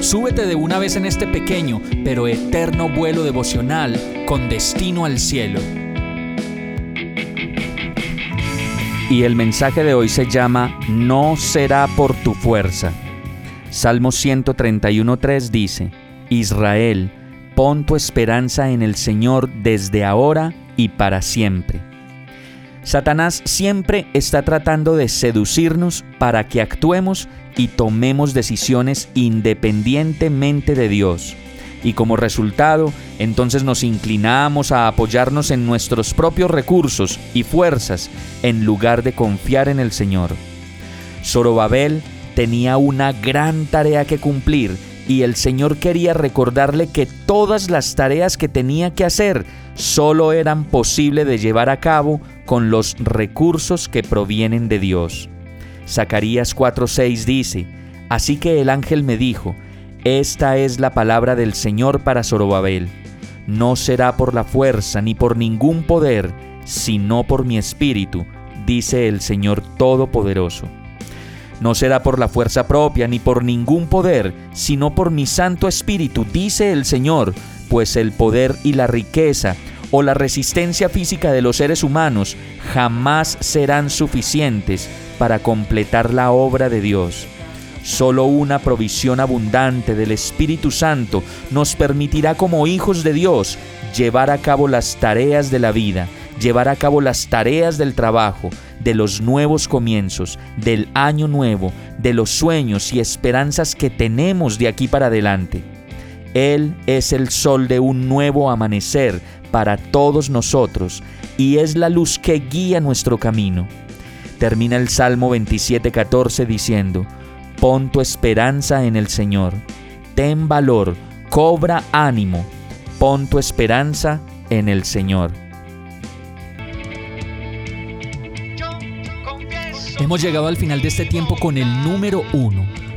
súbete de una vez en este pequeño pero eterno vuelo devocional con destino al cielo. Y el mensaje de hoy se llama No será por tu fuerza. Salmo 131.3 dice, Israel, Pon tu esperanza en el Señor desde ahora y para siempre. Satanás siempre está tratando de seducirnos para que actuemos y tomemos decisiones independientemente de Dios. Y como resultado, entonces nos inclinamos a apoyarnos en nuestros propios recursos y fuerzas en lugar de confiar en el Señor. Zorobabel tenía una gran tarea que cumplir y el Señor quería recordarle que todas las tareas que tenía que hacer solo eran posible de llevar a cabo con los recursos que provienen de Dios. Zacarías 4:6 dice, Así que el ángel me dijo, Esta es la palabra del Señor para Zorobabel. No será por la fuerza ni por ningún poder, sino por mi espíritu, dice el Señor Todopoderoso. No será por la fuerza propia ni por ningún poder, sino por mi Santo Espíritu, dice el Señor, pues el poder y la riqueza o la resistencia física de los seres humanos jamás serán suficientes para completar la obra de Dios. Solo una provisión abundante del Espíritu Santo nos permitirá como hijos de Dios llevar a cabo las tareas de la vida, llevar a cabo las tareas del trabajo, de los nuevos comienzos, del año nuevo, de los sueños y esperanzas que tenemos de aquí para adelante. Él es el sol de un nuevo amanecer para todos nosotros y es la luz que guía nuestro camino. Termina el Salmo 27:14 diciendo, Pon tu esperanza en el Señor, ten valor, cobra ánimo, pon tu esperanza en el Señor. Hemos llegado al final de este tiempo con el número uno.